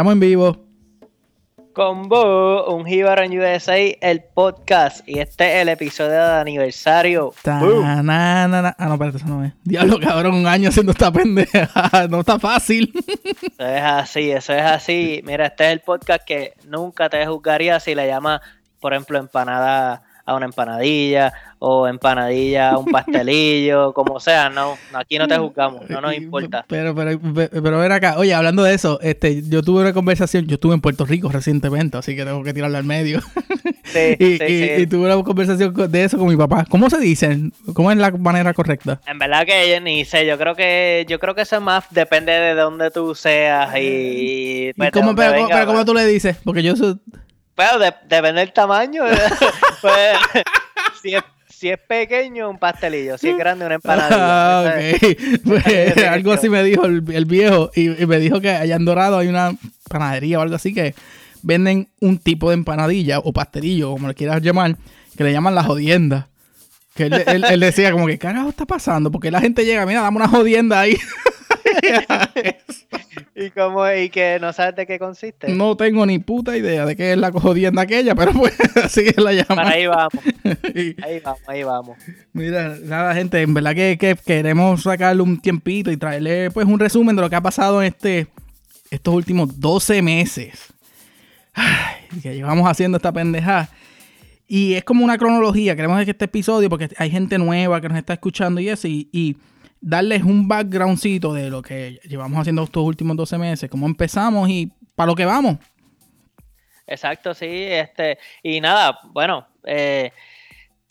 Estamos en vivo. Combo, un Jibaran USA, el podcast. Y este es el episodio de aniversario. Ta, na, na, na. Ah, no, espérate, eso no es. Diablo, cabrón, un año haciendo esta pendeja. no está fácil. Eso es así, eso es así. Mira, este es el podcast que nunca te juzgaría si le llamas, por ejemplo, empanada a una empanadilla o empanadilla a un pastelillo, como sea, no, aquí no te juzgamos, no nos importa. Pero, pero, pero, ven acá, oye, hablando de eso, este, yo tuve una conversación, yo estuve en Puerto Rico recientemente, así que tengo que tirarla al medio. Sí, y, sí, y- sí. y tuve una conversación con- de eso con mi papá. ¿Cómo se dicen? ¿Cómo es la manera correcta? En verdad que yo ni sé, yo creo que yo creo que eso más depende de dónde tú seas y ¿Y pues, cómo, pero, venga, pero cómo tú le dices? Porque yo soy... Pero de- depende del tamaño. pues, si, es, si es pequeño, un pastelillo. Si es grande, una empanadilla. Ah. Pues, algo así me dijo el, el viejo y, y me dijo que allá en Dorado hay una panadería o algo así que venden un tipo de empanadilla o pastelillo, como le quieras llamar, que le llaman la jodienda. Que él, él- él decía como que, carajo está pasando? Porque la gente llega, mira, dame una jodienda ahí. ¿Y, cómo, ¿Y que no sabes de qué consiste? no tengo ni puta idea de qué es la jodienda aquella, pero pues así es la llaman. Para ahí vamos, ahí vamos, ahí vamos. Mira, nada, gente, en verdad que, que queremos sacarle un tiempito y traerle pues un resumen de lo que ha pasado en este estos últimos 12 meses. Ay, que llevamos haciendo esta pendejada. Y es como una cronología, queremos que este episodio, porque hay gente nueva que nos está escuchando y eso, y, y darles un backgroundcito de lo que llevamos haciendo estos últimos 12 meses, cómo empezamos y para lo que vamos. Exacto, sí. este Y nada, bueno, eh,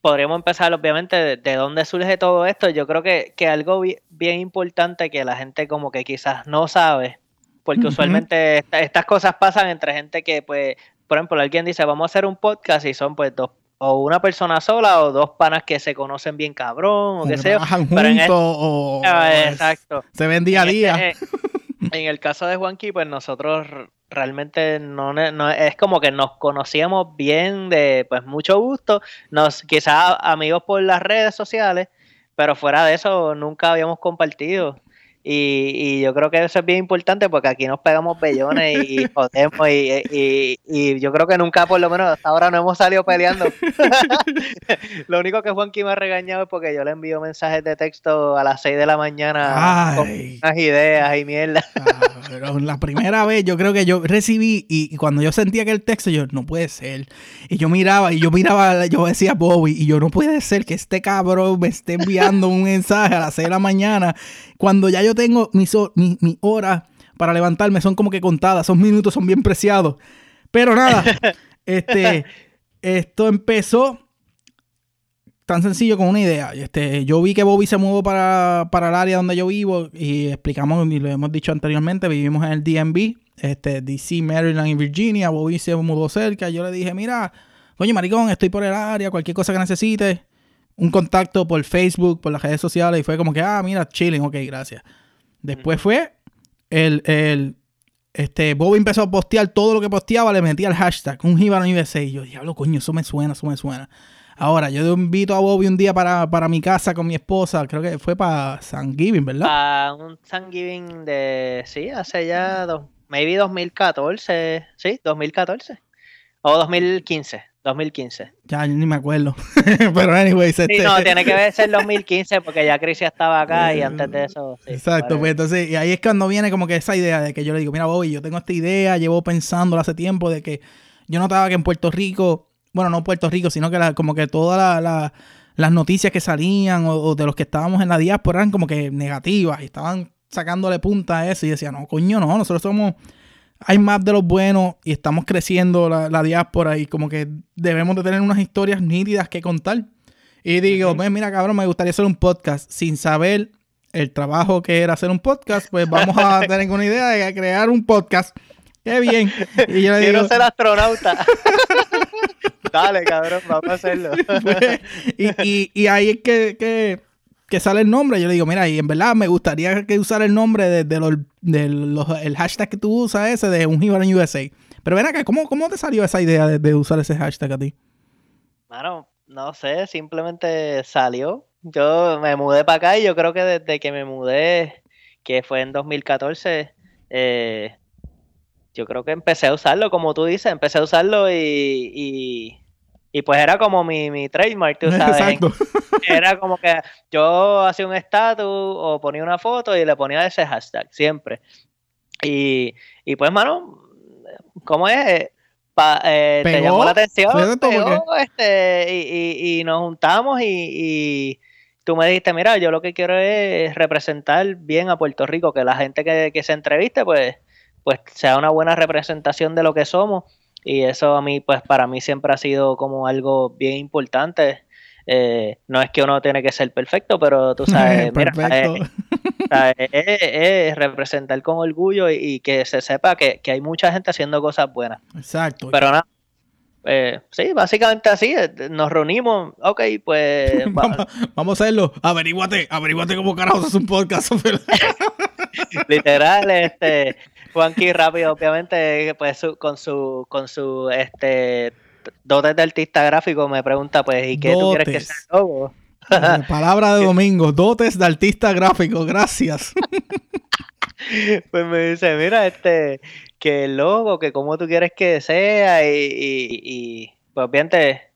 podríamos empezar obviamente de, de dónde surge todo esto. Yo creo que, que algo bi- bien importante que la gente como que quizás no sabe, porque usualmente esta- estas cosas pasan entre gente que pues, por ejemplo, alguien dice, vamos a hacer un podcast y son pues dos, o una persona sola o dos panas que se conocen bien cabrón o qué que sé yo. trabajan pero en juntos o, Ah, exacto. se ven día a En día. este- en el caso de Juanqui, pues nosotros realmente no, no- es como que nos conocíamos bien de pues mucho gusto, nos quizás amigos por las redes sociales, pero fuera de eso nunca habíamos compartido. Y, y yo creo que eso es bien importante porque aquí nos pegamos bellones y, jodemos y, y- y yo creo que nunca, por lo menos hasta ahora, no hemos salido peleando. lo único que Juanqui me ha regañado es porque yo le envío mensajes de texto a las 6 de la mañana con Ay. unas ideas y mierda. Ah, pero la primera vez yo creo que yo recibí y, y cuando yo sentía que el texto yo no puede ser y yo miraba y yo miraba yo decía Bobby y yo no puede ser que este cabrón me esté enviando un mensaje a las 6 de la mañana cuando ya yo tengo mis ho- mi, mi horas para levantarme son como que contadas esos minutos son bien preciados pero nada este esto empezó tan sencillo como una idea. Este, yo vi que Bobby se mudó para, para el área donde yo vivo y explicamos, y lo hemos dicho anteriormente, vivimos en el DMV, este, DC, Maryland y Virginia. Bobby se mudó cerca. Yo le dije, mira, coño, maricón, estoy por el área, cualquier cosa que necesites. Un contacto por Facebook, por las redes sociales. Y fue como que, ah, mira, chilling, ok, gracias. Después fue el, el este, Bobby empezó a postear todo lo que posteaba, le metía el hashtag, un Jíbaro USA. Y yo, diablo, coño, eso me suena, eso me suena. Ahora, yo invito a Bobby un día para, para mi casa con mi esposa, creo que fue para Thanksgiving, ¿verdad? A un Thanksgiving de, sí, hace ya, dos, maybe 2014, sí, 2014. O 2015, 2015. Ya ni me acuerdo. Pero anyways, Sí, este... no, tiene que ser 2015 porque ya Chris ya estaba acá y antes de eso, sí. Exacto, vale. pues entonces, y ahí es cuando viene como que esa idea de que yo le digo, mira, Bobby, yo tengo esta idea, llevo pensándola hace tiempo de que yo notaba que en Puerto Rico, bueno, no Puerto Rico, sino que la- como que todas la- la- las noticias que salían o, o de los que estábamos en la diáspora eran como que negativas y estaban sacándole punta a eso y decía, no, coño, no, nosotros somos, hay más de los buenos y estamos creciendo la, la diáspora y como que debemos de tener unas historias nítidas que contar. Y digo, "Pues mira, cabrón, me gustaría hacer un podcast sin saber el trabajo que era hacer un podcast, pues vamos a tener una idea de crear un podcast. Qué bien. Y yo le digo, Quiero ser astronauta. Dale, cabrón, vamos a hacerlo. pues, y, y, y ahí es que, que, que sale el nombre. Yo le digo, mira, y en verdad me gustaría que usara el nombre de, los, de los- el hashtag que tú usas ese de un Jíbaro en USA. Pero ven acá, ¿cómo, cómo te salió esa idea de, de usar ese hashtag a ti? Bueno, no sé, simplemente salió. Yo me mudé para acá y yo creo que desde que me mudé, que fue en 2014, eh, yo creo que empecé a usarlo, como tú dices, empecé a usarlo y, pues era como mi, mi trademark, tú sabes. Exacto. Era como que yo hacía un estatus o ponía una foto y le ponía ese hashtag, siempre. Y, y pues, mano, ¿cómo es? Eh, te llamó la atención, este, y, y, nos juntamos y, tú me dijiste, mira, yo lo que quiero es representar bien a Puerto Rico, que la gente que, se entreviste, pues, pues sea una buena representación de lo que somos. Y eso a mí, pues para mí siempre ha sido como algo bien importante. Eh, no es que uno tiene que ser perfecto, pero tú sabes, mira, es, representar con orgullo y, que se sepa que, hay mucha gente haciendo cosas buenas. Exacto. Pero nada. Eh, sí, básicamente así, eh, nos reunimos, ok, pues... vamos, a hacerlo, averíguate, averíguate cómo carajo es un podcast. Literal, este, Juanqui rápido, obviamente, pues con su, con su, este, dotes de artista gráfico me pregunta, pues, ¿y qué tú quieres que sea el logo? Palabra de domingo, dotes de artista gráfico, gracias. pues me dice, mira, este, que el logo, que como tú quieres que sea, y, y, pues obviamente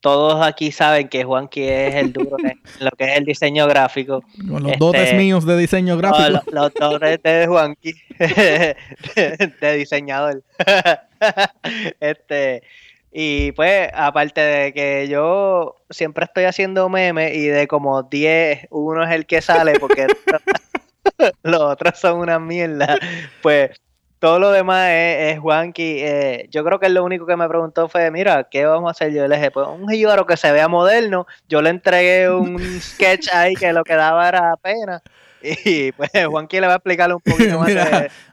todos aquí saben que Juanqui es el duro en lo que es el diseño gráfico. Con los dotes este, míos de diseño gráfico. los, dotes de Juanqui, de, de diseñador. este, y pues, aparte de que yo siempre estoy haciendo memes y de como 10, uno es el que sale porque los otros son una mierda, pues todo lo demás es, Juanqui. Eh, yo creo que lo único que me preguntó fue, mira, ¿qué vamos a hacer? Yo le dije, pues un jíbaro que se vea moderno. Yo le entregué un sketch ahí que lo que daba era pena. Y pues Juanqui le va a explicarle un poquito más.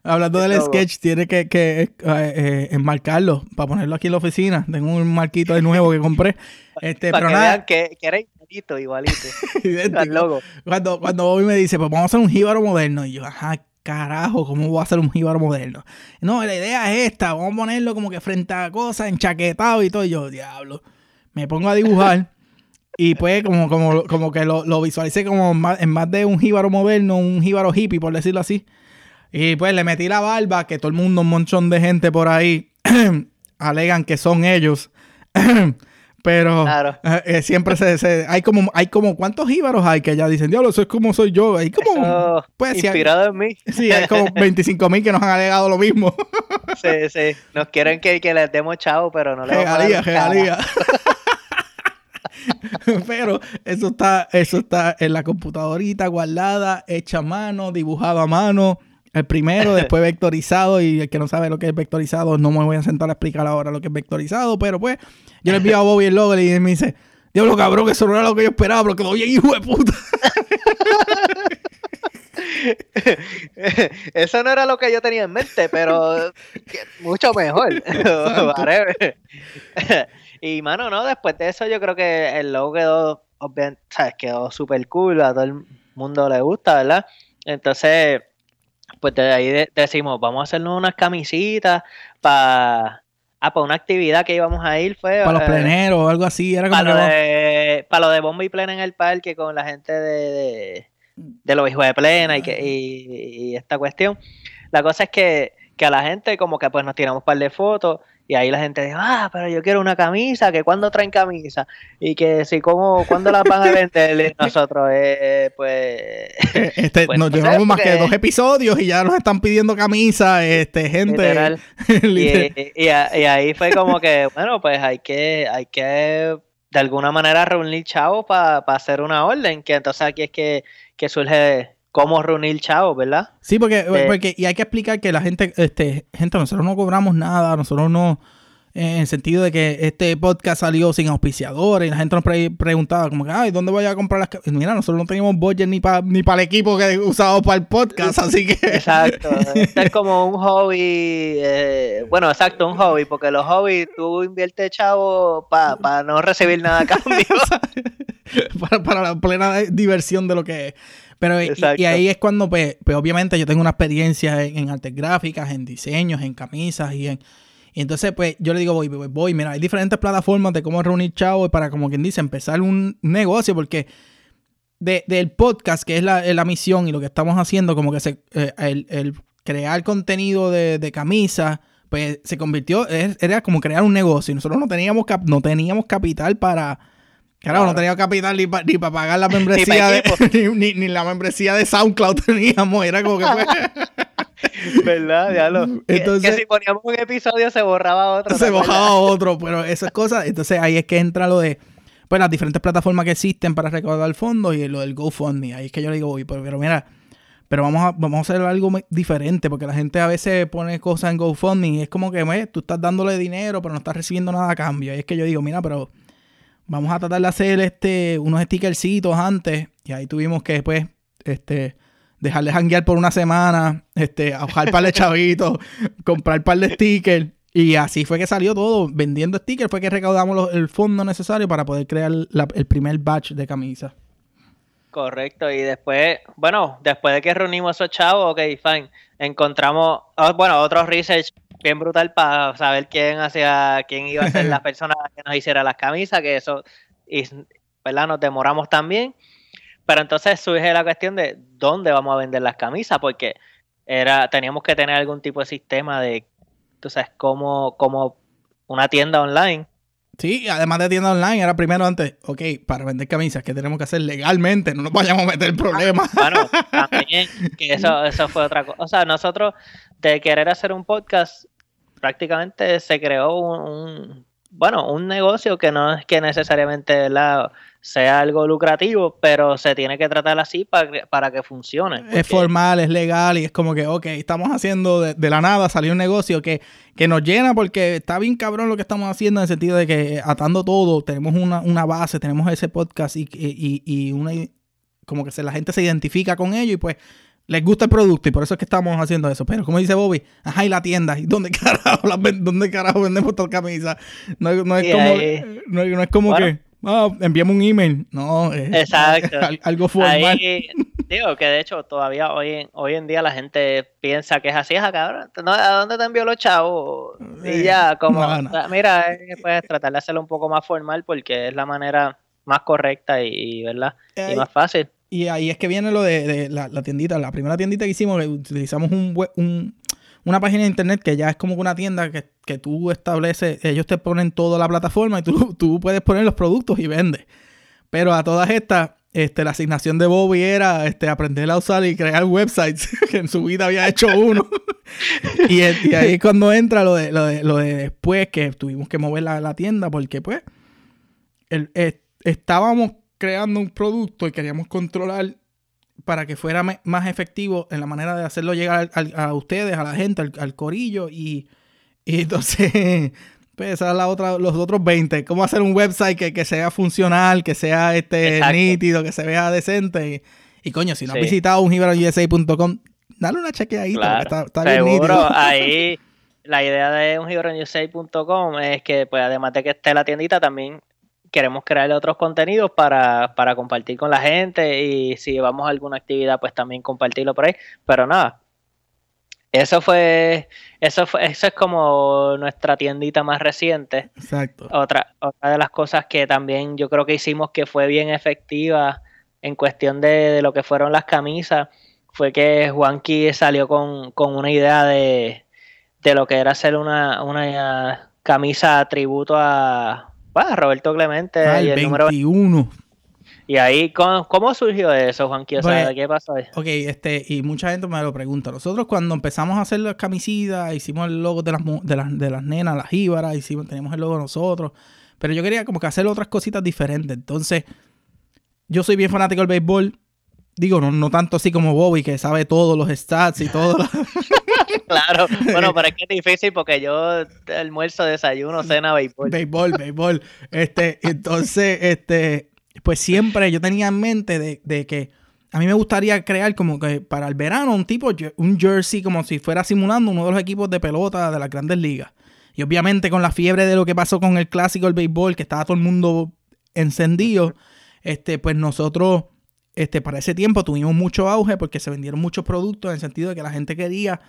hablando del sketch, tiene que, que eh, eh, enmarcarlo para ponerlo aquí en la oficina. Tengo un marquito de nuevo que compré. Este, para pero que nada. Vean que, que era igualito, igualito. Cuando, cuando Bobby me dice, pues vamos a hacer un jíbaro moderno. Y yo, ajá, carajo, ¿cómo voy a hacer un jíbaro moderno? No, la idea es esta, vamos a ponerlo como que frente a cosas, enchaquetado y todo. Y yo, diablo. Me pongo a dibujar. Y pues como, como, como que lo, visualicé como en más de un jíbaro moderno, un jíbaro hippie, por decirlo así. Y pues le metí la barba, que todo el mundo, un montón de gente por ahí alegan que son ellos. Pero eh, eh, siempre se, hay como hay como cuántos jíbaros hay que ya dicen, diablo, eso es como soy yo. Hay como pues, inspirado en mí. Sí, hay como 25 mil que nos han alegado lo mismo. sí, sí. Nos quieren que, que les demos chavo, pero no le vamos a Pero eso está, eso está en la computadorita guardada, hecha a mano, dibujado a mano. El primero, después vectorizado. Y el que no sabe lo que es vectorizado, no me voy a sentar a explicar ahora lo que es vectorizado. Pero pues, yo le envío a Bobby el logo y él me dice: Diablo cabrón, que eso no era lo que yo esperaba, pero quedó bien hijo de puta. Eso no era lo que yo tenía en mente, pero mucho mejor. Y mano, no, después de eso yo creo que el logo quedó, ¿sabes? Quedó súper cool, a todo el mundo le gusta, ¿verdad? Entonces, pues de ahí decimos, vamos a hacernos unas camisitas para... Ah, para una actividad que íbamos a ir fue... Para los eh, pleneros o algo así. Era como para, lo de, para lo de bomba y plena en el parque con la gente de, de, los hijos de plena y, que, y, esta cuestión. La cosa es que, que a la gente como que pues nos tiramos un par de fotos y ahí la gente dijo, ah, pero yo quiero una camisa, que cuando traen camisa, y que si, ¿cómo, ¿cuándo las van a vender? nosotros, eh, pues... Este, pues, nos llevamos más que dos episodios y ya nos están pidiendo camisa, este, gente. y, ahí fue como que, bueno, pues hay que, hay que de alguna manera reunir chavos para hacer una orden, que entonces aquí es que, que surge cómo reunir chavos, ¿verdad? Sí, porque, eh, porque, y hay que explicar que la gente, este, gente, nosotros no cobramos nada, nosotros no, en el sentido de que este podcast salió sin auspiciadores y la gente nos preguntaba como que, ay, ¿dónde voy a comprar las Mira, nosotros no teníamos budget ni para ni para el equipo que usado para el podcast, así que... Exacto, es como un hobby, eh, bueno, exacto, un hobby, porque los hobbies tú inviertes chavo para no recibir nada a cambio. para, la plena diversión de lo que es. Pero y, ahí es cuando, pues, pues, obviamente yo tengo una experiencia en, artes gráficas, en diseños, en camisas y en... Y entonces, pues, yo le digo, voy, voy, voy, mira, hay diferentes plataformas de cómo reunir chavos para, como quien dice, empezar un negocio, porque del podcast, que es la, la, misión y lo que estamos haciendo, como que se, eh, el, crear contenido de, de camisas, pues se convirtió, era como crear un negocio. Y nosotros no teníamos, no teníamos capital para Claro, no teníamos capital ni para pagar la membresía de, ni, ni, la membresía de SoundCloud teníamos, era como que fue. ¿Verdad? Ya lo. Entonces, que, si poníamos un episodio se borraba otro. Se borraba otro, pero esas cosas. Entonces ahí es que entra lo de pues las diferentes plataformas que existen para recaudar fondos y lo del GoFundMe. Ahí es que yo le digo, uy, pero, pero mira, pero vamos a, vamos a hacer algo diferente, porque la gente a veces pone cosas en GoFundMe y es como que tú estás dándole dinero, pero no estás recibiendo nada a cambio. Y es que yo digo, mira, pero vamos a tratar de hacer este, unos stickercitos antes. Y ahí tuvimos que después, este, dejarle janguear por una semana, este, ahogar par de chavitos, comprar par de stickers. Y así fue que salió todo. Vendiendo stickers fue que recaudamos el fondo necesario para poder crear el primer batch de camisas. Correcto, y después, bueno, después de que reunimos esos chavos, ok, fine, encontramos, oh, bueno, otro research bien brutal para saber quién hacía, quién iba a ser la persona que nos hiciera las camisas, que eso, y, ¿verdad? Nos demoramos también. Pero entonces surge la cuestión de dónde vamos a vender las camisas, porque era, teníamos que tener algún tipo de sistema de, tú sabes, como, como una tienda online. Sí, además de tienda online, era primero antes, ok, para vender camisas, ¿qué tenemos que hacer legalmente? No nos vayamos a meter problemas. Bueno, también, que eso, eso fue otra cosa. O sea, nosotros, de querer hacer un podcast, prácticamente se creó un, bueno, un negocio que no es que necesariamente la, sea algo lucrativo, pero se tiene que tratar así para, para que funcione. Es formal, es legal y es como que, ok, estamos haciendo de, la nada, salió un negocio que, que, nos llena porque está bien cabrón lo que estamos haciendo en el sentido de que atando todo, tenemos una, una base, tenemos ese podcast y, y, y una, como que se, la gente se identifica con ello y pues les gusta el producto y por eso es que estamos haciendo eso. Pero como dice Bobby, ajá, y la tienda, ¿y dónde carajo, ¿dónde carajo vendemos estas camisas? No, no, es como, no, es como que, ah, enviamos un email. No, es, algo formal. digo que de hecho todavía hoy en, hoy en día la gente piensa que es así, es cabrón. ¿A dónde te envió los chavos? Y eh, ya, como, mira, puedes tratar de hacerlo un poco más formal porque es la manera más correcta y, ¿verdad? y más fácil. Y ahí es que viene lo de, la, tiendita. La primera tiendita que hicimos, utilizamos un, una página de internet que ya es como una tienda que, que, tú estableces, ellos te ponen toda la plataforma y tú, tú puedes poner los productos y vendes. Pero a todas estas, este, la asignación de Bobby era este, aprender a usar y crear websites, que en su vida había hecho uno. y, ahí es cuando entra lo de, lo de, lo de después, que tuvimos que mover la, la tienda, porque pues el, estábamos creando un producto y queríamos controlar para que fuera más efectivo en la manera de hacerlo llegar a ustedes, a la gente, al, corillo. Y, entonces, pues esa es la otra, los otros 20. Cómo hacer un website que, sea funcional, que sea este nítido, que se vea decente. Y, coño, si no has visitado un dale una chequeadita, está, está bien nítido. Ahí la idea de un es que, pues, además de que esté la tiendita, también queremos crear otros contenidos para, compartir con la gente y si vamos a alguna actividad, pues también compartirlo por ahí. Pero nada, eso fue, eso fue, eso es como nuestra tiendita más reciente. Exacto. Otra, otra de las cosas que también yo creo que hicimos que fue bien efectiva en cuestión de, lo que fueron las camisas fue que Juanqui salió con, una idea de, de, lo que era hacer una, una camisa tributo a, Roberto Clemente ah, y el 21. Y ahí, ¿cómo, surgió eso, Juan pues, ¿Qué pasó ahí? Ok, este, y mucha gente me lo pregunta. Nosotros cuando empezamos a hacer las camisitas, hicimos el logo de las, de las, de las nenas, las jíbaras, hicimos, teníamos el logo nosotros. Pero yo quería como que hacer otras cositas diferentes. Entonces, yo soy bien fanático del béisbol. Digo, no, no tanto así como Bobby, que sabe todos los stats y todo. claro, bueno, pero es que es difícil porque yo almuerzo, desayuno, cena, béisbol. Béisbol, béisbol. Este, entonces, este, pues siempre yo tenía en mente de, que a mí me gustaría crear como que para el verano un tipo, un jersey como si fuera simulando uno de los equipos de pelota de las grandes ligas. Y obviamente con la fiebre de lo que pasó con el clásico del béisbol, que estaba todo el mundo encendido, este, pues nosotros, este, para ese tiempo tuvimos mucho auge porque se vendieron muchos productos en el sentido de que la gente quería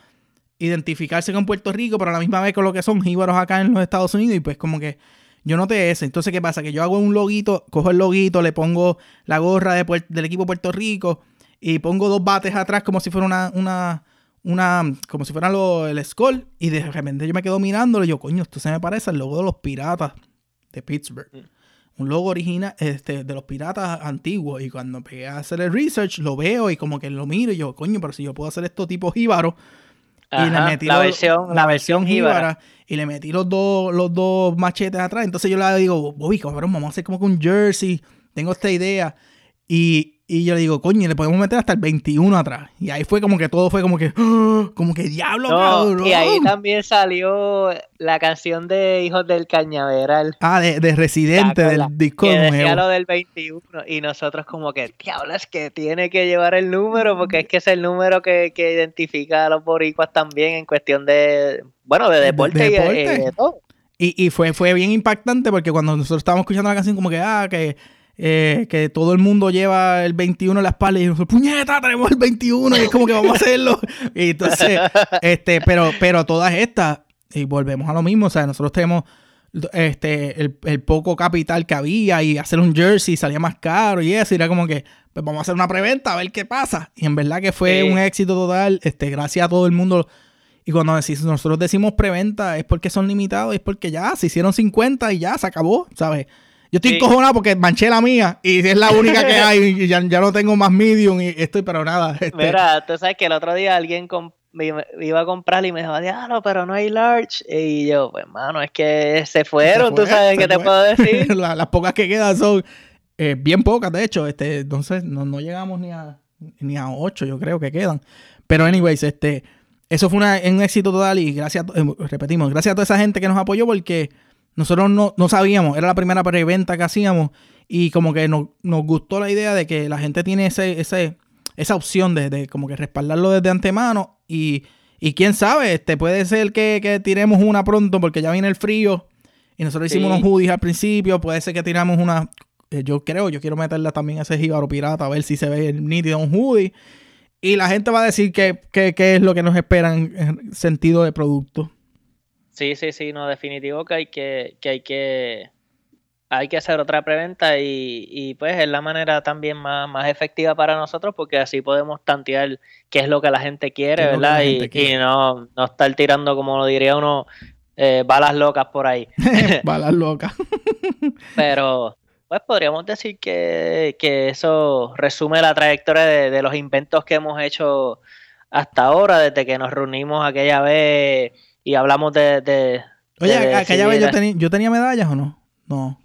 identificarse con Puerto Rico, pero a la misma vez con lo que son jíbaros acá en los Estados Unidos y pues como que yo noté eso. Entonces, ¿qué pasa? Que yo hago un loguito, cojo el loguito, le pongo la gorra de del equipo Puerto Rico y pongo dos bates atrás como si fuera una, una, una como si fuera el Skull y de repente yo me quedo mirándolo y yo, coño, esto se me parece al logo de los piratas de Pittsburgh. Un logo original este, de los piratas antiguos. Y cuando pegué a hacer el research, lo veo y como que lo miro y yo, coño, pero si yo puedo hacer esto tipo jíbaro y le metí la, versión, la versión jíbara. Y le metí los dos, los dos machetes atrás. Entonces yo le digo, Bobby, cabrón, vamos a hacer como que un jersey. Tengo esta idea. Y, y yo le digo, coño, le podemos meter hasta el 21 atrás. Y ahí fue como que todo fue como que, ¡ah! como que diablo, cabrón. Y ahí también salió la canción de Hijos del Cañaveral. Ah, de, de Residente, del disco que decía lo del 21. Y nosotros como que, diablo, es que tiene que llevar el número, porque es que es el número que, que identifica a los boricuas también en cuestión de, bueno, de deporte, Y, de todo. Y, y fue, fue bien impactante porque cuando nosotros estábamos escuchando la canción como que, ah, que eh, que todo el mundo lleva el 21 en la espalda y nosotros, puñeta, tenemos el 21 y es como que vamos a hacerlo. Y entonces, este, pero, pero todas estas, y volvemos a lo mismo, o sea, nosotros tenemos este, el, poco capital que había y hacer un jersey salía más caro y eso, y era como que, pues vamos a hacer una preventa a ver qué pasa. Y en verdad que fue un éxito total, este, gracias a todo el mundo. Y cuando nosotros decimos preventa es porque son limitados, es porque ya se hicieron 50 y ya se acabó, ¿sabes? Yo estoy encojonado porque manché la mía y es la única que hay y ya, no tengo más medium y estoy, pero nada. Este. Mira, tú sabes que el otro día alguien me iba a comprar y me dijo, no, pero no hay large. Y yo, pues, mano, es que se fueron, tú sabes qué te puedo decir. las pocas que quedan son eh, bien pocas, de hecho. Este, entonces, no, no llegamos ni a, ni a 8, yo creo que quedan. Pero, anyways, este, eso fue un éxito total y gracias, eh, repetimos, gracias a toda esa gente que nos apoyó porque nosotros no, sabíamos, era la primera preventa que hacíamos y como que nos, gustó la idea de que la gente tiene ese, ese, esa opción de, como que respaldarlo desde antemano y, y quién sabe, este puede ser que, tiremos una pronto porque ya viene el frío y nosotros hicimos unos hoodies al principio, puede ser que tiramos una, eh, yo creo, yo quiero meterla también a ese jíbaro pirata a ver si se ve nítido un hoodie y la gente va a decir qué es lo que nos espera en sentido de producto. Sí, sí, sí, no, definitivo que hay que, que hay que hay que hacer otra preventa y, pues es la manera también más, efectiva para nosotros porque así podemos tantear qué es lo que la gente quiere, ¿verdad? y, no, no estar tirando, como lo diría uno, eh, balas locas por ahí. balas locas. Pero pues podríamos decir que, eso resume la trayectoria de, de los inventos que hemos hecho hasta ahora, desde que nos reunimos aquella vez y hablamos de... de Oye, aquella vez yo, tenía, yo tenía medallas o no? No.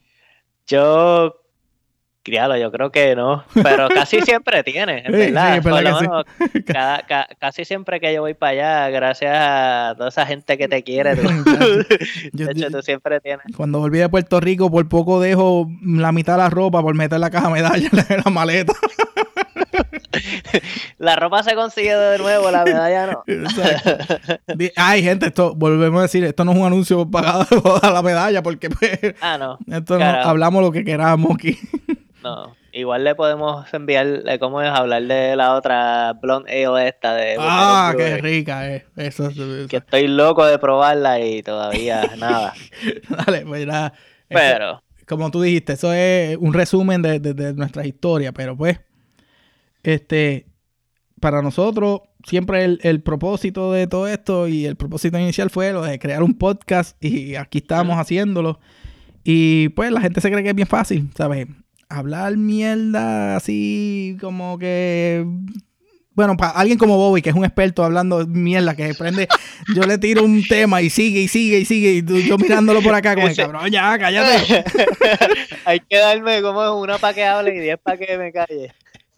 Yo Criado, yo creo que no, pero casi siempre tiene, verdad. casi siempre que yo voy para allá, gracias a toda esa gente que te quiere, tú. de hecho, tú siempre tienes. Cuando volví de Puerto Rico, por poco dejo la mitad de la ropa por meter la caja medalla en la maleta. la ropa se consigue de nuevo, la medalla no. Ay, gente, esto, volvemos a decir, esto no es un anuncio pagado a la medalla, porque pues, ah, no. Esto hablamos lo que queramos aquí. No, igual le podemos enviar, ¿cómo es? Hablar de la otra Blonde Ale esta de... Ah, qué rica es. Eso, Que estoy loco de probarla y todavía nada. Dale, pues nada. Pero... como tú dijiste, eso es un resumen de, de nuestra historia, pero pues este, para nosotros, siempre el, propósito de todo esto y el propósito inicial fue lo de crear un podcast y aquí estamos haciéndolo. Y pues la gente se cree que es bien fácil, ¿sabes? Hablar mierda así como que... Bueno, para alguien como Bobby, que es un experto hablando mierda, que prende, yo le tiro un tema y sigue y sigue y sigue, y yo mirándolo por acá como el cabrón, ya, cállate. Hay que darme como una para que hable y diez para que me calle.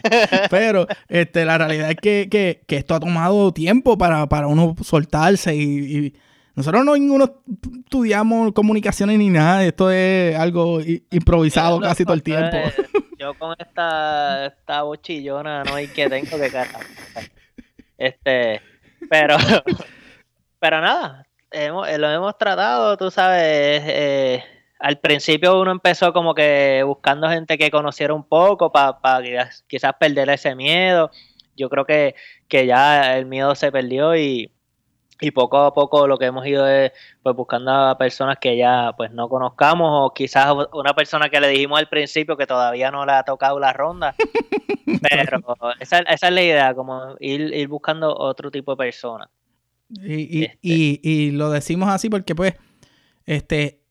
Pero este, la realidad es que, esto ha tomado tiempo para, uno soltarse y, nosotros no ninguno estudiamos comunicaciones ni nada, esto es algo improvisado casi todo el tiempo. yo con esta, esta bochillona no hay que tengo que cara. Este, pero, pero nada, hemos, lo hemos tratado, tú sabes, eh, al principio uno empezó como que buscando gente que conociera un poco para quizás, perder ese miedo. Yo creo que, que ya el miedo se perdió y, y poco a poco lo que hemos ido es pues buscando a personas que ya pues no conozcamos o quizás una persona que le dijimos al principio que todavía no le ha tocado la ronda pero esa, esa, es la idea como ir, ir buscando otro tipo de personas y, este. y, y, lo decimos así porque pues este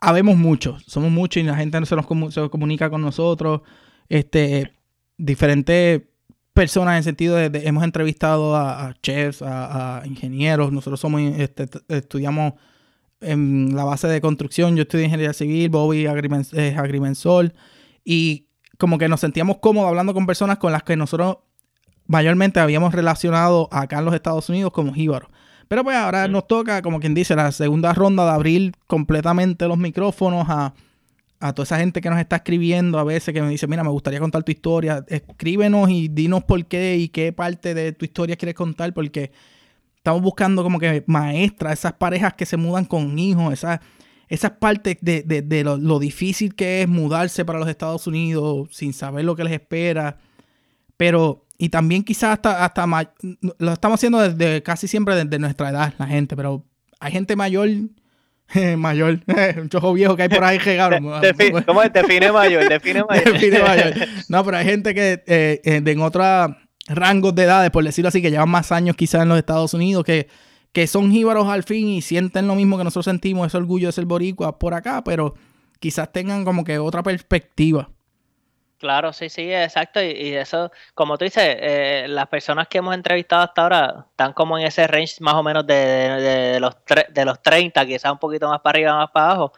habemos muchos somos muchos y la gente se nos se comunica con nosotros este diferentes personas en sentido de, hemos entrevistado a, chefs, a, ingenieros, nosotros somos este, estudiamos en la base de construcción, yo estudié ingeniería civil, Bobby es agrimensor y como que nos sentíamos cómodos hablando con personas con las que nosotros mayormente habíamos relacionado acá en los Estados Unidos como jíbaros. Pero pues ahora nos toca, como quien dice, la segunda ronda de abrir completamente los micrófonos a a toda esa gente que nos está escribiendo a veces que me dice, mira, me gustaría contar tu historia, escríbenos y dinos por qué y qué parte de tu historia quieres contar, porque estamos buscando como que maestras, esas parejas que se mudan con hijos, esas, esas partes de, lo, difícil que es mudarse para los Estados Unidos sin saber lo que les espera, pero, y también quizás hasta, hasta lo estamos haciendo desde casi siempre desde nuestra edad, la gente, pero hay gente mayor mayor, un chojo viejo que hay por ahí regalo. ¿Cómo es? Define mayor, define mayor. define mayor. No, pero hay gente que eh, eh, en otros rangos de edades, por decirlo así, que llevan más años quizás en los Estados Unidos, que, que son jíbaros al fin y sienten lo mismo que nosotros sentimos, ese orgullo de ser boricua por acá, pero quizás tengan como que otra perspectiva. Claro, sí, sí, exacto. Y, eso, como tú dices, eh, las personas que hemos entrevistado hasta ahora están como en ese range más o menos de, los, de los 30, quizás un poquito más para arriba, más para abajo.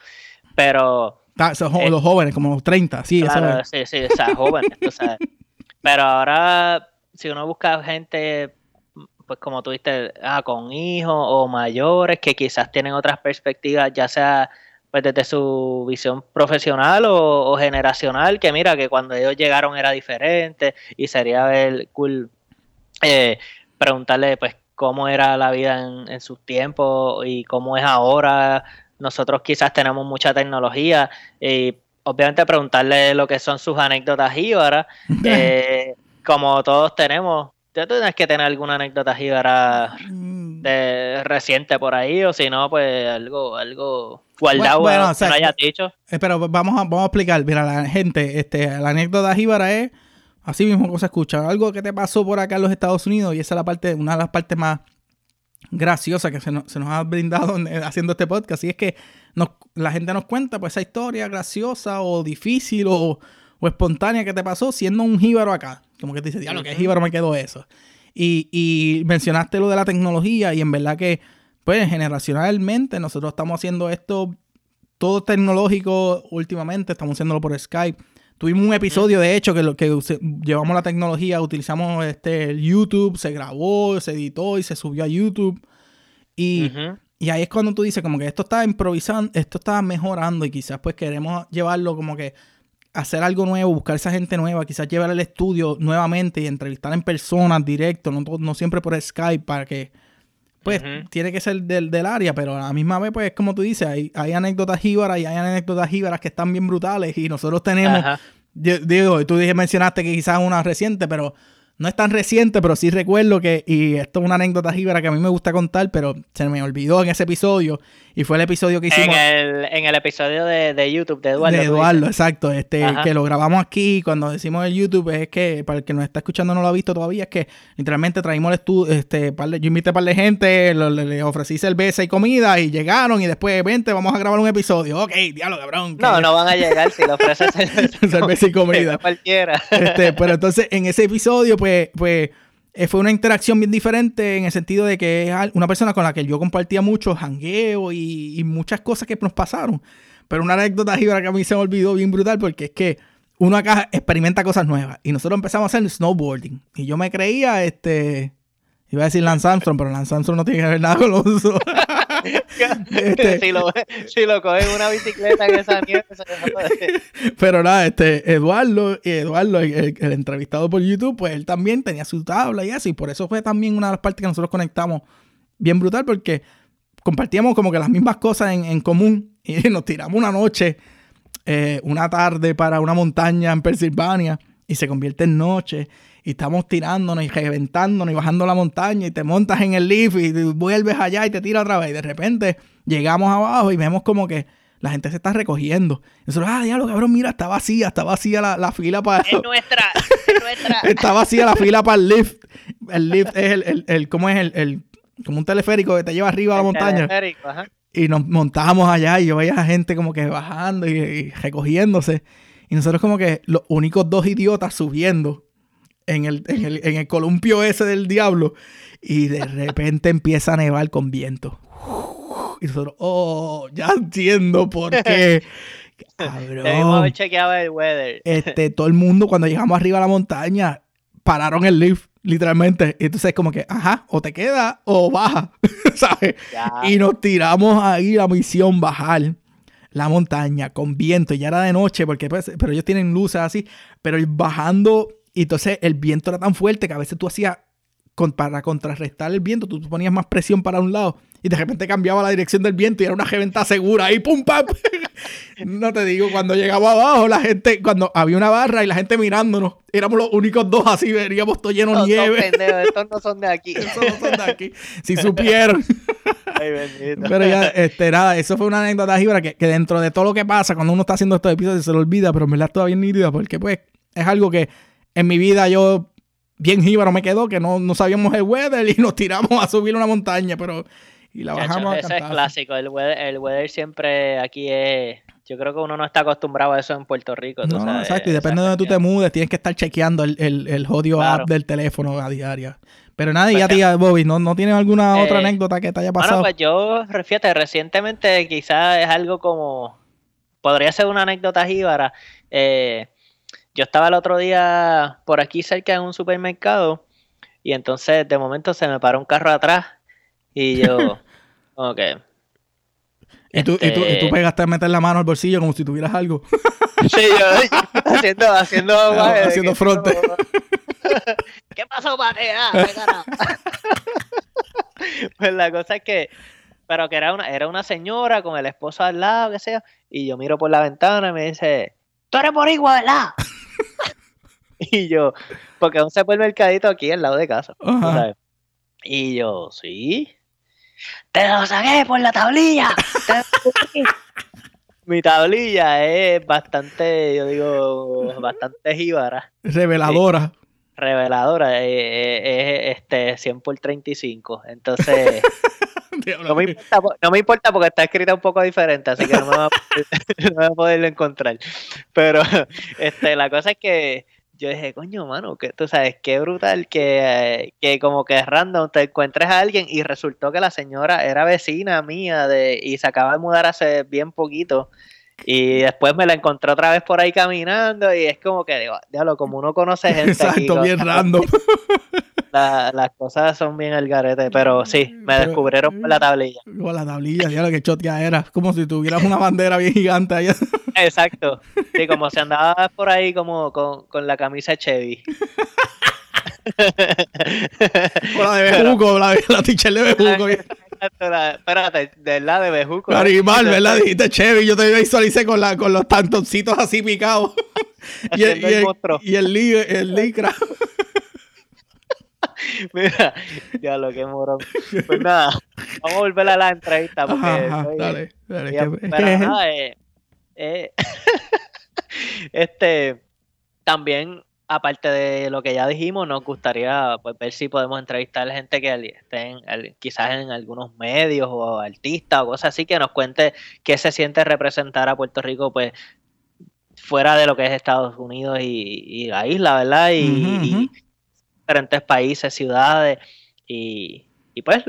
Pero. son eh, los jóvenes, como los 30, sí, claro, Sí, sí, o sea, jóvenes, tú sabes. Pero ahora, si uno busca gente, pues como tú dices, ah, con hijos o mayores que quizás tienen otras perspectivas, ya sea pues desde su visión profesional o, generacional, que mira que cuando ellos llegaron era diferente y sería ver cool eh, preguntarle pues cómo era la vida en, en sus tiempos y cómo es ahora. Nosotros quizás tenemos mucha tecnología y obviamente preguntarle lo que son sus anécdotas ahora, eh, como todos tenemos, tú tienes que tener alguna anécdota jíbara mm. de reciente por ahí, o si no, pues algo, algo guardado bueno, que no hayas dicho. Eh, pero vamos a, vamos a explicar, mira, la gente, este, la anécdota jíbara es así mismo como se escucha, algo que te pasó por acá en los Estados Unidos, y esa es la parte, una de las partes más graciosas que se nos, se nos ha brindado haciendo este podcast, y es que nos, la gente nos cuenta pues esa historia graciosa o difícil o, o espontánea que te pasó siendo un jíbaro acá. Como que te dice, diablo, que jíbaro me quedó eso. Y, y mencionaste lo de la tecnología y en verdad que, pues, generacionalmente nosotros estamos haciendo esto todo tecnológico últimamente, estamos haciéndolo por Skype. Tuvimos un episodio, de hecho, que, lo, que llevamos la tecnología, utilizamos este YouTube, se grabó, se editó y se subió a YouTube. Y, y ahí es cuando tú dices como que esto está improvisando, esto está mejorando y quizás pues queremos llevarlo como que hacer algo nuevo, buscar esa gente nueva, quizás llevar al estudio nuevamente y entrevistar en persona, directo, no, siempre por Skype, para que, pues, tiene que ser del, área, pero a la misma vez, pues, como tú dices, hay, hay anécdotas jíbaras y hay anécdotas jíbaras que están bien brutales y nosotros tenemos, digo, tú dije, mencionaste que quizás una reciente, pero no es tan reciente, pero sí recuerdo que, y esto es una anécdota jíbara que a mí me gusta contar, pero se me olvidó en ese episodio, y fue el episodio que hicimos. En el, episodio de, YouTube de Eduardo. De Eduardo, exacto, este, que lo grabamos aquí, cuando decimos el YouTube, es que, para el que nos está escuchando no lo ha visto todavía, es que literalmente traímos el estudio, este, yo invité a par de gente, le, ofrecí cerveza y comida, y llegaron, y después, vente, vamos a grabar un episodio. Ok, diablo, cabrón. No, no van a llegar si le ofreces cerveza y comida. Cualquiera. Este, pero entonces, en ese episodio, pues, pues, pues eh, fue una interacción bien diferente en el sentido de que es una persona con la que yo compartía mucho jangueo y, muchas cosas que nos pasaron. Pero una anécdota que a mí se me olvidó bien brutal porque es que uno acá experimenta cosas nuevas y nosotros empezamos a hacer snowboarding y yo me creía, este, iba a decir Lance Armstrong, pero Lance Armstrong no tiene que ver nada con los. Este, si, lo, si lo cogen una bicicleta en esa nieve, Pero nada, este, Eduardo, Eduardo el, entrevistado por YouTube, pues él también tenía su tabla y así. Por eso fue también una de las partes que nosotros conectamos bien brutal, porque compartíamos como que las mismas cosas en, en común y nos tiramos una noche, eh, una tarde para una montaña en Pensilvania y se convierte en noche y estamos tirándonos y reventándonos y bajando la montaña y te montas en el lift y vuelves allá y te tiras otra vez y de repente llegamos abajo y vemos como que la gente se está recogiendo. Y nosotros, ah, diablo, cabrón, mira, está vacía, está vacía la, la fila para... Es nuestra, es nuestra. está vacía la fila para el lift. El lift es el, el, el ¿cómo es? El, el, como un teleférico que te lleva arriba a la montaña. Teleférico, ajá. Y nos montábamos allá y yo veía a gente como que bajando y, y recogiéndose. Y nosotros como que los únicos dos idiotas subiendo en el, en el, en el columpio ese del diablo. Y de repente empieza a nevar con viento. Y nosotros, oh, ya entiendo por qué. Cabrón. chequeado el weather. Este, todo el mundo cuando llegamos arriba a la montaña, pararon el lift, literalmente. Y entonces como que, ajá, o te queda o baja, ¿sabes? Ya. Y nos tiramos ahí la misión, bajar la montaña con viento. Y ya era de noche, porque pues, pero ellos tienen luces así. Pero bajando, y entonces el viento era tan fuerte que a veces tú hacías, con- para contrarrestar el viento, tú ponías más presión para un lado. Y de repente cambiaba la dirección del viento y era una reventada segura. Ahí, pum, pam. no te digo, cuando llegaba abajo, la gente, cuando había una barra y la gente mirándonos, éramos los únicos dos así, veríamos todo lleno de Estos son nieve. pendejos, estos no son de aquí. Esos no son de aquí. Si supieron. Ay, bendito. Pero ya, este, nada, eso fue una anécdota jíbara que, que dentro de todo lo que pasa cuando uno está haciendo estos episodios se lo olvida, pero en verdad está bien nítida porque pues es algo que en mi vida yo bien jíbaro me quedó, que no, no sabíamos el weather y nos tiramos a subir una montaña, pero y la Chacho, bajamos a ese es clásico. El weather, el weather siempre aquí es. Yo creo que uno no está acostumbrado a eso en Puerto Rico. No, sabes, exacto, y depende de donde tú te mudes, tienes que estar chequeando el, el, el jodido Claro. app del teléfono a diario. Pero nada, y Pues ya tía Bobby, ¿no, ¿no tienes alguna Eh, otra anécdota que te haya Bueno, pasado? pues yo, fíjate, recientemente quizás es algo como. Podría ser una anécdota jíbara. Eh, yo estaba el otro día por aquí cerca en un supermercado y entonces de momento se me paró un carro atrás y yo. como que. y, tú, y, tú, y tú este- pegaste a meter la mano al bolsillo como si tuvieras algo. Sí, yo haciendo, haciendo, Ah, eh, haciendo que- fronte. ¿Qué pasó, Mate? Ah, pues la cosa es que, pero que era una, era una señora con el esposo al lado, que sea, y yo miro por la ventana y me dice, tú eres boricua, ¿verdad? y yo, porque es un supermercadito aquí al lado de casa, sabes. Y yo, sí. Te lo saqué por la tablilla. Te lo saqué". Mi tablilla es bastante, yo digo, bastante jíbara Reveladora. reveladora, eh, eh, eh, este 100 por 35. Entonces, no me, importa, po- no me importa porque está escrita un poco diferente, así que no me va a no me va a poder encontrar. Pero este, la cosa es que yo dije, coño, mano, que tú sabes, qué brutal que, eh, que como que random te encuentres a alguien y resultó que la señora era vecina mía de, y se acaba de mudar hace bien poquito. Y después me la encontré otra vez por ahí caminando y es como que digo, diablo, como uno conoce gente aquí, Exacto, bien cosas- random. la- las cosas son bien al garete, pero sí, me Pero- descubrieron por la tablilla. Con la tablilla, ya lo que chotea era. Como si tuvieras una bandera bien gigante allá. Exacto. Sí, como se andaba por ahí como con, con la camisa Chevy. Con la de Bejuco, la, la teacher de Bejuco. Espérate, de la de Bejuco. Animal, ¿verdad? Dijiste Chevy. Yo te visualicé con, la, con los tantoncitos así picados. y, el, y, el y el, li- el licra. Mira, ya lo que morón. Pues nada, vamos a volver a la entrevista porque Ajá, ajá, dale, dale. Ya, que- pero nada, eh, eh, este, también, aparte de lo que ya dijimos, nos gustaría pues, ver si podemos entrevistar gente que esté en, al- quizás en algunos medios o artistas o cosas así, que nos cuente qué se siente representar a Puerto Rico, pues, fuera de lo que es Estados Unidos y, y la isla, ¿verdad? Y, y ujú. diferentes países, ciudades, y, y pues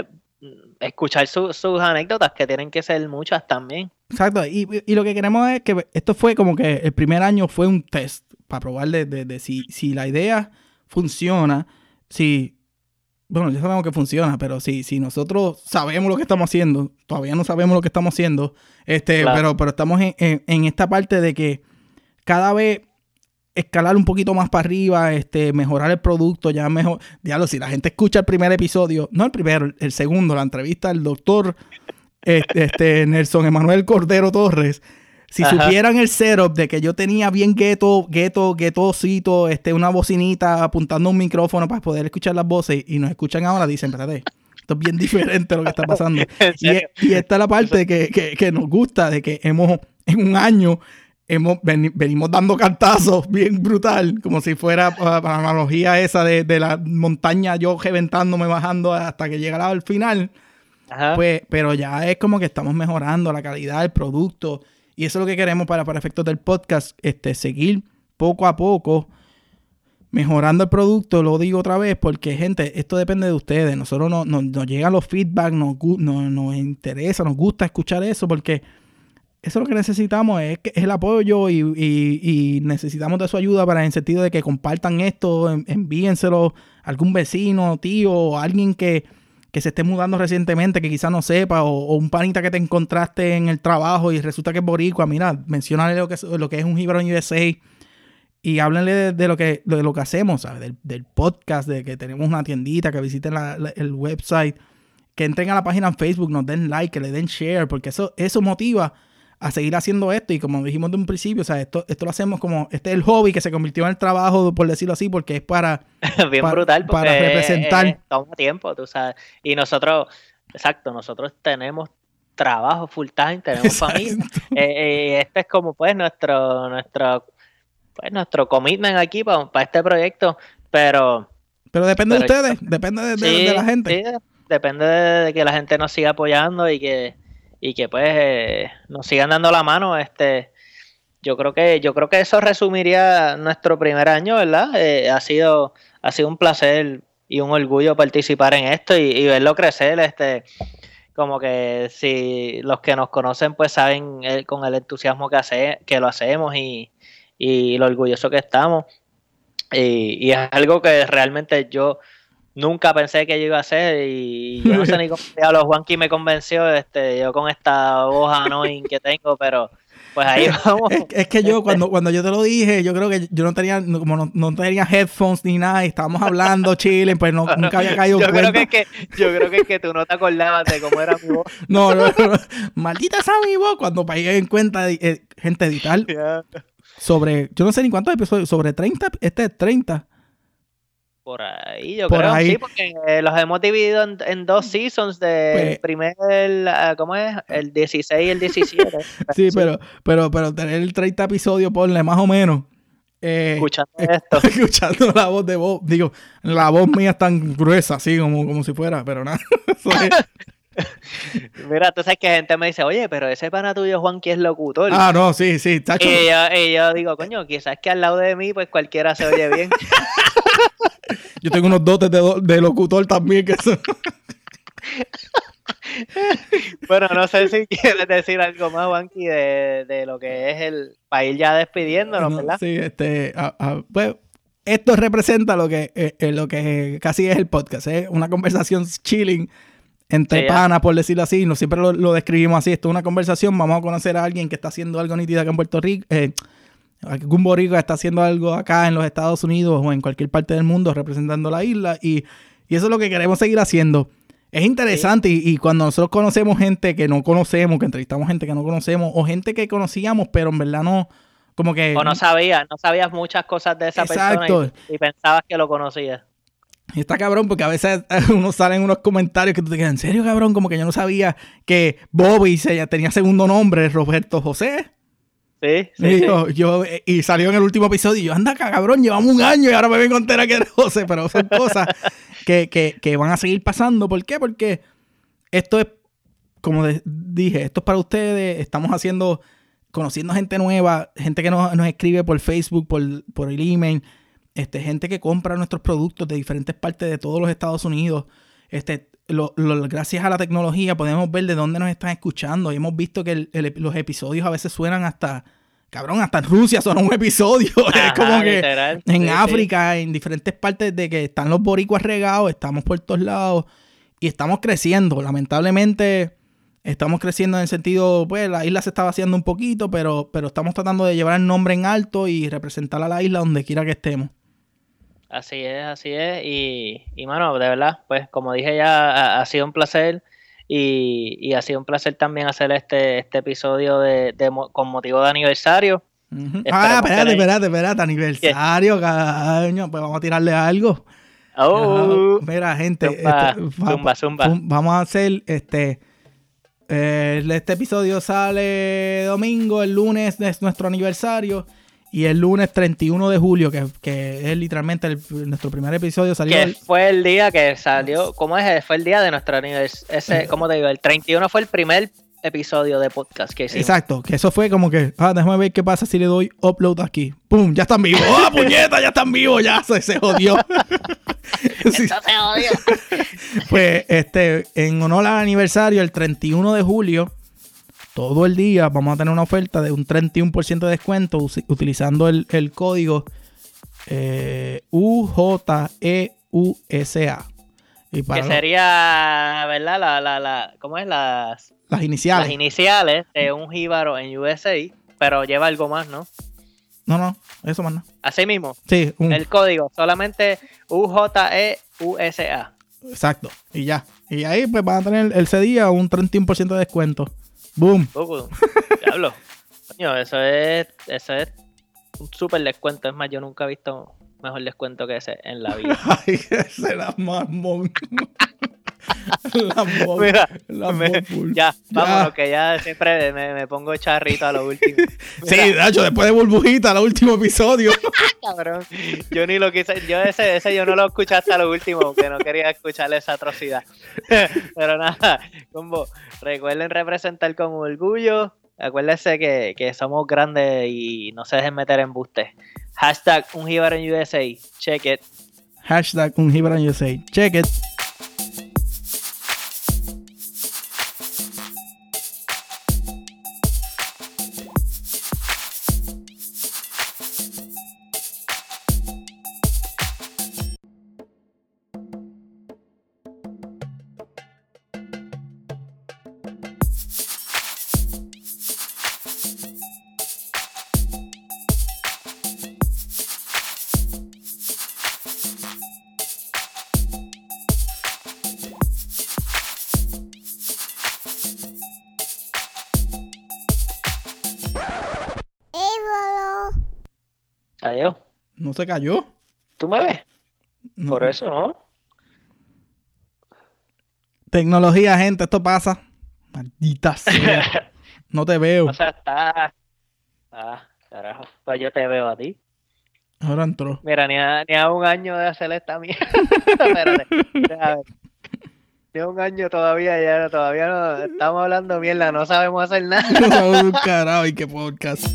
escuchar su- sus anécdotas, que tienen que ser muchas también. Exacto, y, y lo que queremos es que esto fue como que el primer año fue un test para probar de, de- de si, si la idea funciona, si, bueno, ya sabemos que funciona, pero si, si nosotros sabemos lo que estamos haciendo, todavía no sabemos lo que estamos haciendo, este, Claro. pero, pero estamos en, en- en esta parte de que cada vez escalar un poquito más para arriba, este, mejorar el producto, ya mejor, diablo, si la gente escucha el primer episodio, no el primero, el, segundo, la entrevista del doctor este, este, Nelson Emanuel Cordero Torres, si supieran el setup de que yo tenía bien gueto, gueto, guetocito, este, una bocinita apuntando un micrófono para poder escuchar las voces y nos escuchan ahora, dicen, espérate, esto es bien diferente lo que está pasando. y, esta es la parte que, que, que, nos gusta, de que hemos, en un año, hemos, venimos dando cantazos bien brutal, como si fuera para la analogía esa de, de, la montaña, yo reventándome, bajando hasta que llegara al final. Pues, pero ya es como que estamos mejorando la calidad del producto y eso es lo que queremos para, para efectos del podcast, este, seguir poco a poco mejorando el producto, lo digo otra vez, porque gente, esto depende de ustedes. Nosotros nos, nos, llegan los feedback, nos, nos, interesa, nos gusta escuchar eso, porque eso es lo que necesitamos, es, el apoyo y, y, necesitamos de su ayuda para en el sentido de que compartan esto, envíenselo a algún vecino, tío, o alguien que, que se esté mudando recientemente, que quizás no sepa, o, un panita que te encontraste en el trabajo y resulta que es boricua, mira, mencionale lo que es, lo que es un Hebron USA y háblenle de, lo que de lo que hacemos, ¿sabes? Del, podcast, de que tenemos una tiendita, que visiten el website, que entren a la página en Facebook, nos den like, que le den share, porque eso, eso motiva a seguir haciendo esto. Y como dijimos de un principio, o sea, esto, esto lo hacemos como, este es el hobby que se convirtió en el trabajo, por decirlo así, porque es para, Bien brutal, para representar. toma tiempo, tú sabes. Y nosotros, exacto, nosotros tenemos trabajo full time, tenemos familia. Eh, eh, este es como pues nuestro, nuestro, pues, nuestro commitment aquí para, este proyecto, pero... Pero depende de ustedes, depende de, la gente. Sí, depende de que la gente nos siga apoyando y que y que pues eh, nos sigan dando la mano. Este, yo creo que yo creo que eso resumiría nuestro primer año, ¿verdad? Eh, ha sido ha sido un placer y un orgullo participar en esto y, verlo crecer. Este, como que si los que nos conocen pues saben eh, con el entusiasmo que hace, que lo hacemos y, y lo orgulloso que estamos. Y, y es algo que realmente yo nunca pensé que yo iba a hacer y yo no sé ni cómo los Juanqui me convenció, este, yo con esta voz annoying que tengo, pero pues ahí vamos. Es, que yo cuando, cuando yo te lo dije, yo creo que yo no tenía, como no, tenía headphones ni nada, y estábamos hablando, chile, pues no, nunca había caído yo Creo que, que, yo creo que es que tú no te acordabas de cómo era mi voz. No, no, no, maldita esa mi voz, cuando pagué en cuenta, eh, gente editar, sobre, yo no sé ni cuántos episodios, sobre 30, este es 30. Por ahí, yo creo, sí, porque los hemos dividido en, dos seasons de pues primer, ah, ¿cómo es? El 16 y el 17. sí, pero, pero, pero tener el 30 episodios, ponle más o menos. Eh, escuchando esto. Escuchando la voz de vos, digo, la voz mía es tan gruesa, así como, como si fuera, pero nada. Mira, tú sabes que gente me dice, oye, pero ese pana tuyo, Juan, que es locutor. Ah, no, sí, sí, tacho. Y yo, y yo digo, coño, quizás que al lado de mí, pues cualquiera se oye bien. Yo tengo unos dotes de, locutor también que son... bueno, no sé si quieres decir algo más, Juanqui, de, de lo que es el país ya despidiéndonos, ¿verdad? Sí, este, pues, esto representa lo que, eh, eh, lo que casi es el podcast, ¿eh? una conversación chilling entre panas, por decirlo así, no siempre lo, describimos así, esto es una conversación, vamos a conocer a alguien que está haciendo algo nítido acá en Puerto Rico, eh, algún boricua está haciendo algo acá en los Estados Unidos o en cualquier parte del mundo representando la isla. Y, eso es lo que queremos seguir haciendo. Es interesante y, cuando nosotros conocemos gente que no conocemos, que entrevistamos gente que no conocemos o gente que conocíamos pero en verdad no, como que... O no sabías, no sabías muchas cosas de esa persona y, pensabas que lo conocías. Y está cabrón porque a veces uno sale en unos comentarios que tú te quedas, ¿en serio cabrón? Como que yo no sabía que Bobby se, tenía segundo nombre, Roberto José. Sí, sí, y, yo, y salió en el último episodio y yo, anda cabrón, llevamos un año y ahora me vengo a enterar que eres José, pero son cosas que, que, que, van a seguir pasando. ¿Por qué? Porque esto es, como dije, esto es para ustedes, estamos haciendo, conociendo gente nueva, gente que nos, nos escribe por Facebook, por, por el email, este, gente que compra nuestros productos de diferentes partes de todos los Estados Unidos. Este, lo, gracias a la tecnología podemos ver de dónde nos están escuchando y hemos visto que los episodios a veces suenan hasta, cabrón, hasta en Rusia suena un episodio. es como que en África, en diferentes partes de que están los boricuas regados, estamos por todos lados y estamos creciendo. Lamentablemente estamos creciendo en el sentido, pues la isla se está vaciando un poquito, pero, pero estamos tratando de llevar el nombre en alto y representar a la isla donde quiera que estemos. Así es, así es. Y, y mano, de verdad, pues como dije ya, ha, sido un placer. Y, y ha sido un placer también hacer este, este episodio de, de con motivo de aniversario. Ah, espérate, espérate, espérate. Aniversario, caño. Pues vamos a tirarle algo. Oh, Ajá. Mira, gente. Zumba, este, va- zumba, zumba. zum- Vamos a hacer este. eh, este episodio sale domingo, el lunes es nuestro aniversario. Y el lunes 31 de julio, que, que es literalmente el- nuestro primer episodio, salió que el- fue el día que salió, ¿cómo es? Fue el día de nuestro aniversario. Ese, ¿Cómo te digo? El 31 fue el primer episodio de podcast que hicimos. Exacto, que eso fue como que, ah, déjame ver qué pasa si le doy upload aquí. ¡Pum! Ya están vivos. ¡Ah, puñeta! Ya están vivos, ya se, se jodió. Sí, se odia. pues, este, en honor al aniversario, el 31 de julio, todo el día vamos a tener una oferta de un 31% de descuento utilizando el, el código eh, UJEUSA. Y para Que los- sería, ¿verdad? La, la, la, ¿Cómo es? Las, las iniciales. las iniciales de un jíbaro en USA, pero lleva algo más, ¿no? no, no, eso más no. Así mismo, Sí, un- el código, solamente UJEUSA. exacto. Y ya. Y ahí pues van a tener ese día un 31% de descuento. Boom. Uh, Diablo. Coño, eso es, eso es un súper descuento. Es más, yo nunca he visto mejor descuento que ese en la vida. Ay, ese era Mira, Lambón me- ya, Ya. vámonos, que ya siempre me, me pongo charrito a lo último. Sí, Mira, Nacho, después de burbujita, el último episodio. cabrón. Yo ni lo quise, yo ese, ese yo no lo escuché hasta lo último, porque no quería escuchar esa atrocidad. Pero nada, combo, recuerden representar con orgullo. Acuérdense que, que somos grandes y no se dejen meter en buste. Hashtag un en USA. Check it. Hashtag un USA. Check it. Se cayó. ¿Tú me ves? No. Por eso, ¿no? Tecnología, gente, esto pasa. Maldita sea. No te veo. O sea, está. Ah, carajo. Pues yo te veo a ti. Ahora entró. Mira, ni a, ni a un año de hacer esta mierda. Espérate. déjame ver. Ni a un año todavía, ya todavía no estamos hablando mierda, no sabemos hacer nada. No sabemos un carajo y qué podcast.